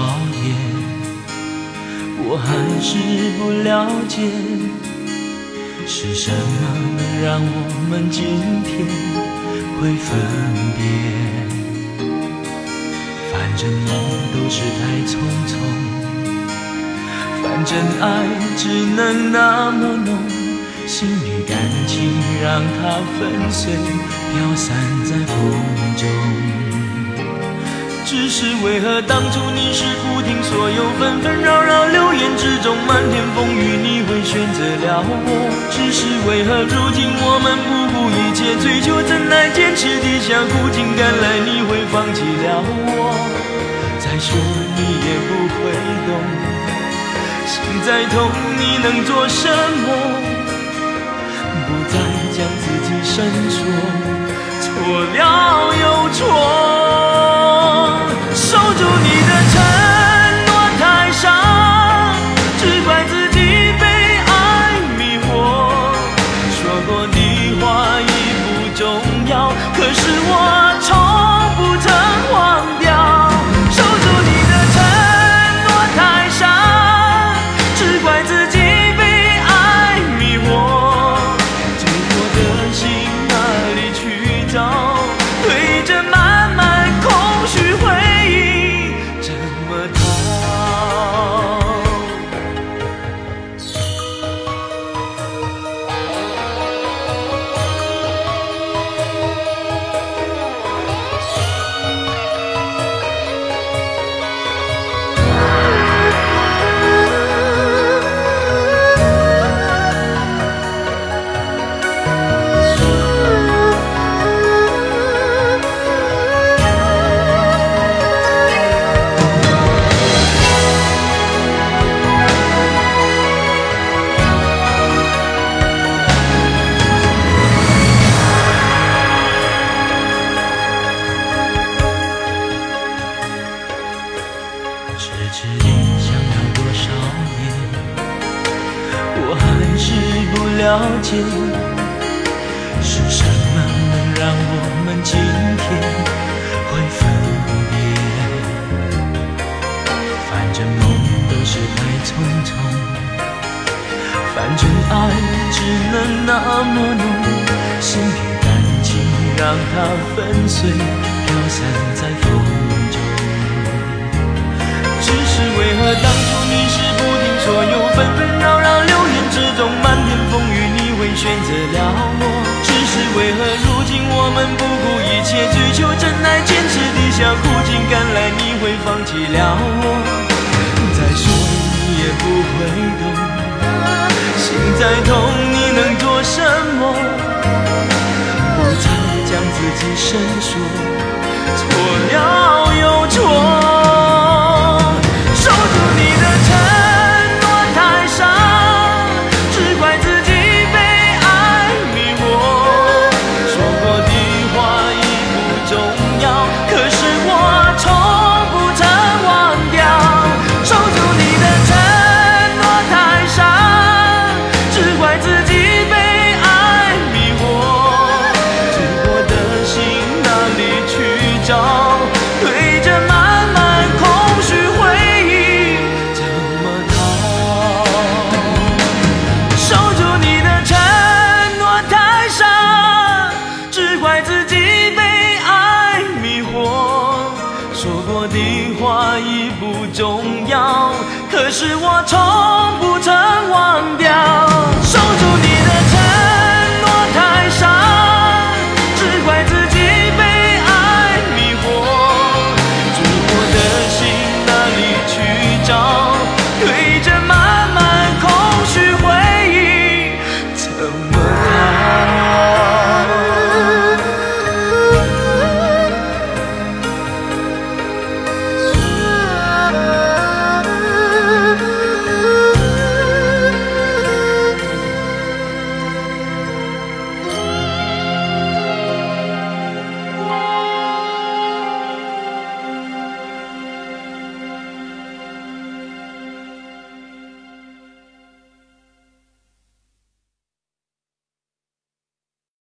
少年，我还是不了解，是什么能让我们今天会分别？反正梦都是太匆匆，反正爱只能那么浓。心与感情让它粉碎，飘散在风中。只是为何当初你是不听所有纷纷扰扰流言之中漫天风雨，你会选择了我？只是为何如今我们不顾一切追求，真爱坚持地下苦尽甘来，你会放弃了我？再说你也不会懂，心再痛你能做什么？了解，是什么能让我们今天会分别？反正梦都是太匆匆，反正爱只能那么浓，心与感情让它粉碎，飘散只是为何如今我们不顾一切追求真爱，坚持地下苦尽甘来，你会放弃了我？再说你也不会懂，心再痛你能做什么？不再将自己深锁，错了是我从